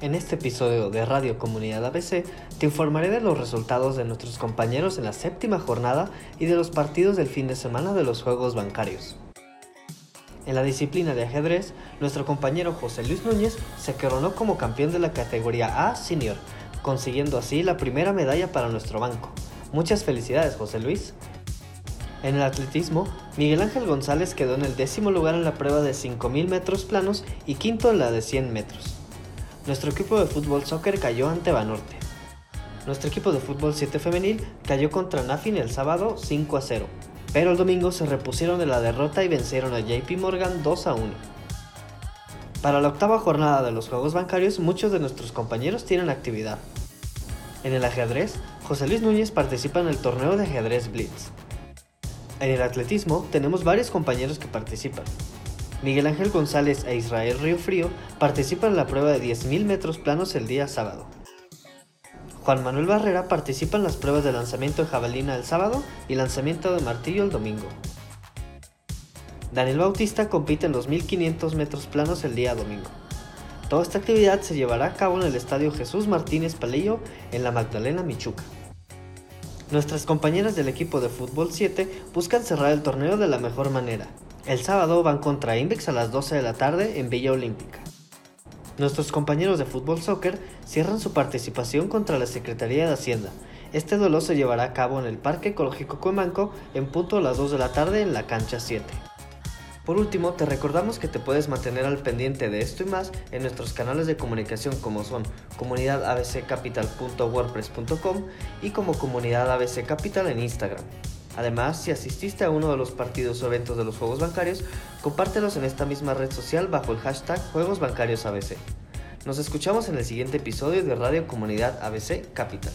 En este episodio de Radio Comunidad ABC te informaré de los resultados de nuestros compañeros en la séptima jornada y de los partidos del fin de semana de los Juegos Bancarios. En la disciplina de ajedrez, nuestro compañero José Luis Núñez se coronó como campeón de la categoría A Senior, consiguiendo así la primera medalla para nuestro banco. Muchas felicidades José Luis. En el atletismo, Miguel Ángel González quedó en el décimo lugar en la prueba de 5.000 metros planos y quinto en la de 100 metros nuestro equipo de fútbol soccer cayó ante Banorte. Nuestro equipo de fútbol 7 femenil cayó contra Nafin el sábado 5 a 0, pero el domingo se repusieron de la derrota y vencieron a JP Morgan 2 a 1. Para la octava jornada de los Juegos Bancarios, muchos de nuestros compañeros tienen actividad. En el ajedrez, José Luis Núñez participa en el torneo de ajedrez Blitz. En el atletismo, tenemos varios compañeros que participan. Miguel Ángel González e Israel Río Frío participan en la prueba de 10.000 metros planos el día sábado. Juan Manuel Barrera participa en las pruebas de lanzamiento de jabalina el sábado y lanzamiento de martillo el domingo. Daniel Bautista compite en los 1500 metros planos el día domingo. Toda esta actividad se llevará a cabo en el Estadio Jesús Martínez Palillo en la Magdalena Michuca. Nuestras compañeras del equipo de fútbol 7 buscan cerrar el torneo de la mejor manera, el sábado van contra Invex a las 12 de la tarde en Villa Olímpica. Nuestros compañeros de fútbol soccer cierran su participación contra la Secretaría de Hacienda. Este duelo se llevará a cabo en el Parque Ecológico Cuemanco en punto a las 2 de la tarde en la cancha 7. Por último, te recordamos que te puedes mantener al pendiente de esto y más en nuestros canales de comunicación como son comunidadabccapital.wordpress.com y como Comunidad en Instagram. Además, si asististe a uno de los partidos o eventos de los Juegos Bancarios, compártelos en esta misma red social bajo el hashtag Juegos Bancarios ABC. Nos escuchamos en el siguiente episodio de Radio Comunidad ABC Capital.